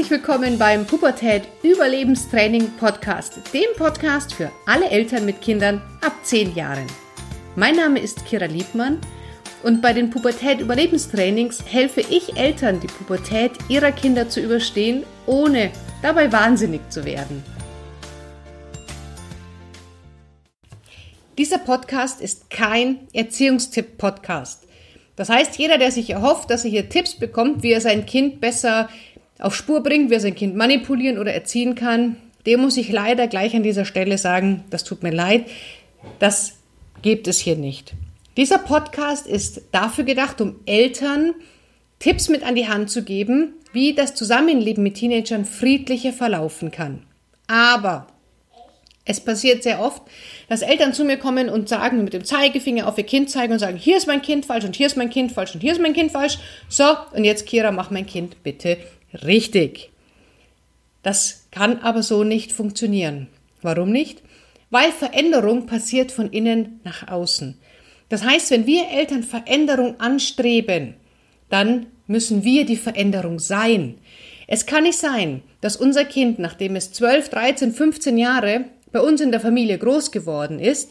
Herzlich willkommen beim Pubertät Überlebenstraining Podcast, dem Podcast für alle Eltern mit Kindern ab 10 Jahren. Mein Name ist Kira Liebmann und bei den Pubertät Überlebenstrainings helfe ich Eltern, die Pubertät ihrer Kinder zu überstehen, ohne dabei wahnsinnig zu werden. Dieser Podcast ist kein Erziehungstipp-Podcast. Das heißt, jeder, der sich erhofft, dass er hier Tipps bekommt, wie er sein Kind besser auf Spur bringt, wie er sein Kind manipulieren oder erziehen kann, dem muss ich leider gleich an dieser Stelle sagen, das tut mir leid, das gibt es hier nicht. Dieser Podcast ist dafür gedacht, um Eltern Tipps mit an die Hand zu geben, wie das Zusammenleben mit Teenagern friedlicher verlaufen kann. Aber es passiert sehr oft, dass Eltern zu mir kommen und sagen, mit dem Zeigefinger auf ihr Kind zeigen und sagen, hier ist mein Kind falsch und hier ist mein Kind falsch und hier ist mein Kind falsch. So, und jetzt Kira, mach mein Kind bitte richtig. Das kann aber so nicht funktionieren. Warum nicht? Weil Veränderung passiert von innen nach außen. Das heißt, wenn wir Eltern Veränderung anstreben, dann müssen wir die Veränderung sein. Es kann nicht sein, dass unser Kind, nachdem es 12, 13, 15 Jahre bei uns in der Familie groß geworden ist,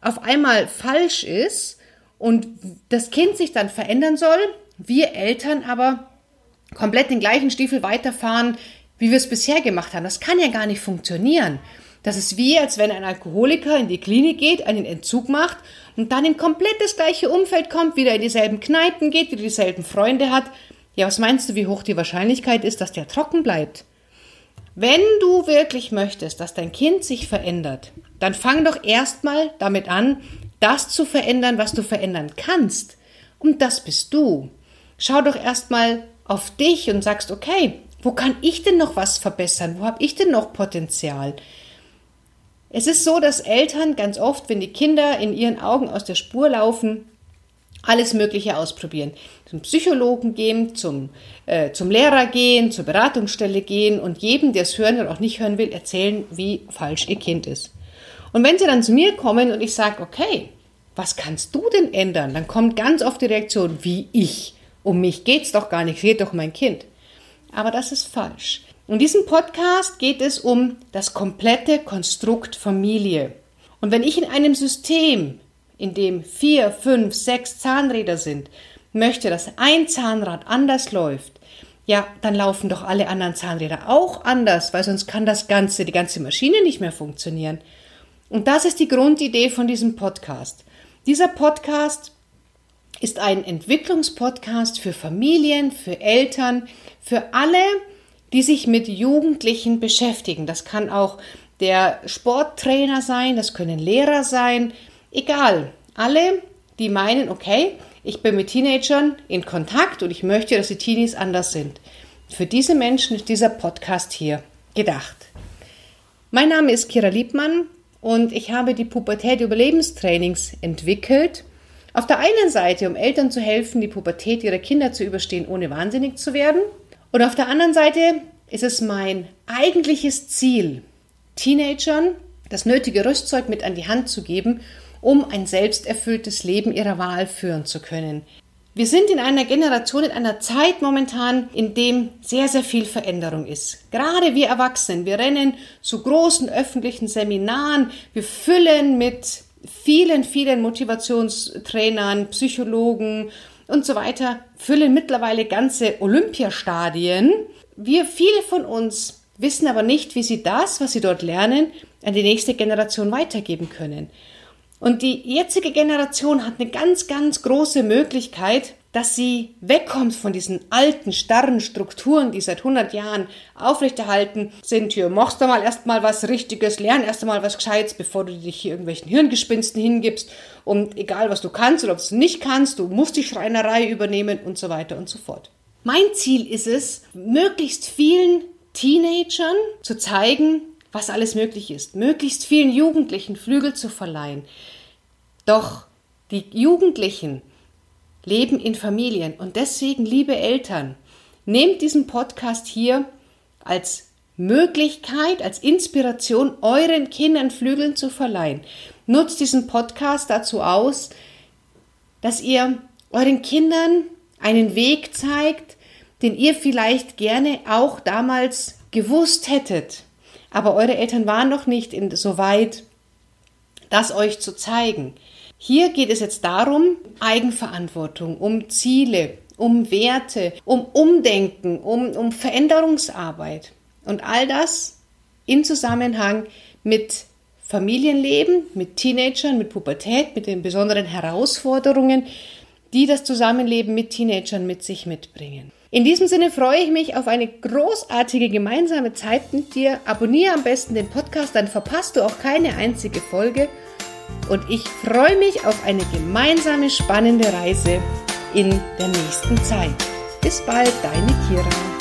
auf einmal falsch ist und das Kind sich dann verändern soll, wir Eltern aber komplett den gleichen Stiefel weiterfahren, wie wir es bisher gemacht haben. Das kann ja gar nicht funktionieren. Das ist wie, als wenn ein Alkoholiker in die Klinik geht, einen Entzug macht und dann in komplett das gleiche Umfeld kommt, wieder in dieselben Kneipen geht, wieder dieselben Freunde hat. Ja, was meinst du, wie hoch die Wahrscheinlichkeit ist, dass der trocken bleibt? Wenn du wirklich möchtest, dass dein Kind sich verändert, dann fang doch erstmal damit an, das zu verändern, was du verändern kannst. Und das bist du. Schau doch erstmal auf dich und sagst, okay, wo kann ich denn noch was verbessern? Wo habe ich denn noch Potenzial? Es ist so, dass Eltern ganz oft, wenn die Kinder in ihren Augen aus der Spur laufen, alles Mögliche ausprobieren. Zum Psychologen gehen, zum, äh, zum Lehrer gehen, zur Beratungsstelle gehen und jedem, der es hören oder auch nicht hören will, erzählen, wie falsch ihr Kind ist. Und wenn sie dann zu mir kommen und ich sage, okay, was kannst du denn ändern? Dann kommt ganz oft die Reaktion, wie ich. Um mich geht's doch gar nicht, es doch mein Kind. Aber das ist falsch. In diesem Podcast geht es um das komplette Konstrukt Familie. Und wenn ich in einem System, in dem vier, fünf, sechs Zahnräder sind, möchte, dass ein Zahnrad anders läuft, ja, dann laufen doch alle anderen Zahnräder auch anders, weil sonst kann das ganze, die ganze Maschine nicht mehr funktionieren. Und das ist die Grundidee von diesem Podcast. Dieser Podcast ist ein Entwicklungspodcast für Familien, für Eltern, für alle, die sich mit Jugendlichen beschäftigen. Das kann auch der Sporttrainer sein, das können Lehrer sein, egal. Alle, die meinen, okay, ich bin mit Teenagern in Kontakt und ich möchte, dass die Teenies anders sind. Für diese Menschen ist dieser Podcast hier gedacht. Mein Name ist Kira Liebmann und ich habe die Pubertät Überlebenstrainings entwickelt. Auf der einen Seite, um Eltern zu helfen, die Pubertät ihrer Kinder zu überstehen, ohne wahnsinnig zu werden. Und auf der anderen Seite ist es mein eigentliches Ziel, Teenagern das nötige Rüstzeug mit an die Hand zu geben, um ein selbsterfülltes Leben ihrer Wahl führen zu können. Wir sind in einer Generation, in einer Zeit momentan, in dem sehr, sehr viel Veränderung ist. Gerade wir Erwachsenen, wir rennen zu großen öffentlichen Seminaren, wir füllen mit vielen, vielen Motivationstrainern, Psychologen und so weiter füllen mittlerweile ganze Olympiastadien. Wir, viele von uns, wissen aber nicht, wie sie das, was sie dort lernen, an die nächste Generation weitergeben können. Und die jetzige Generation hat eine ganz, ganz große Möglichkeit, dass sie wegkommt von diesen alten, starren Strukturen, die seit 100 Jahren aufrechterhalten sind. Hier, machst du mal erstmal was Richtiges, lern erst einmal was Gescheites, bevor du dich hier irgendwelchen Hirngespinsten hingibst. Und egal, was du kannst oder was du nicht kannst, du musst die Schreinerei übernehmen und so weiter und so fort. Mein Ziel ist es, möglichst vielen Teenagern zu zeigen, was alles möglich ist, möglichst vielen Jugendlichen Flügel zu verleihen. Doch die Jugendlichen leben in Familien und deswegen, liebe Eltern, nehmt diesen Podcast hier als Möglichkeit, als Inspiration, euren Kindern Flügeln zu verleihen. Nutzt diesen Podcast dazu aus, dass ihr euren Kindern einen Weg zeigt, den ihr vielleicht gerne auch damals gewusst hättet. Aber eure Eltern waren noch nicht in, so weit, das euch zu zeigen. Hier geht es jetzt darum, Eigenverantwortung, um Ziele, um Werte, um Umdenken, um, um Veränderungsarbeit. Und all das in Zusammenhang mit Familienleben, mit Teenagern, mit Pubertät, mit den besonderen Herausforderungen, die das Zusammenleben mit Teenagern mit sich mitbringen. In diesem Sinne freue ich mich auf eine großartige gemeinsame Zeit mit dir. Abonniere am besten den Podcast, dann verpasst du auch keine einzige Folge. Und ich freue mich auf eine gemeinsame spannende Reise in der nächsten Zeit. Bis bald, deine Kira.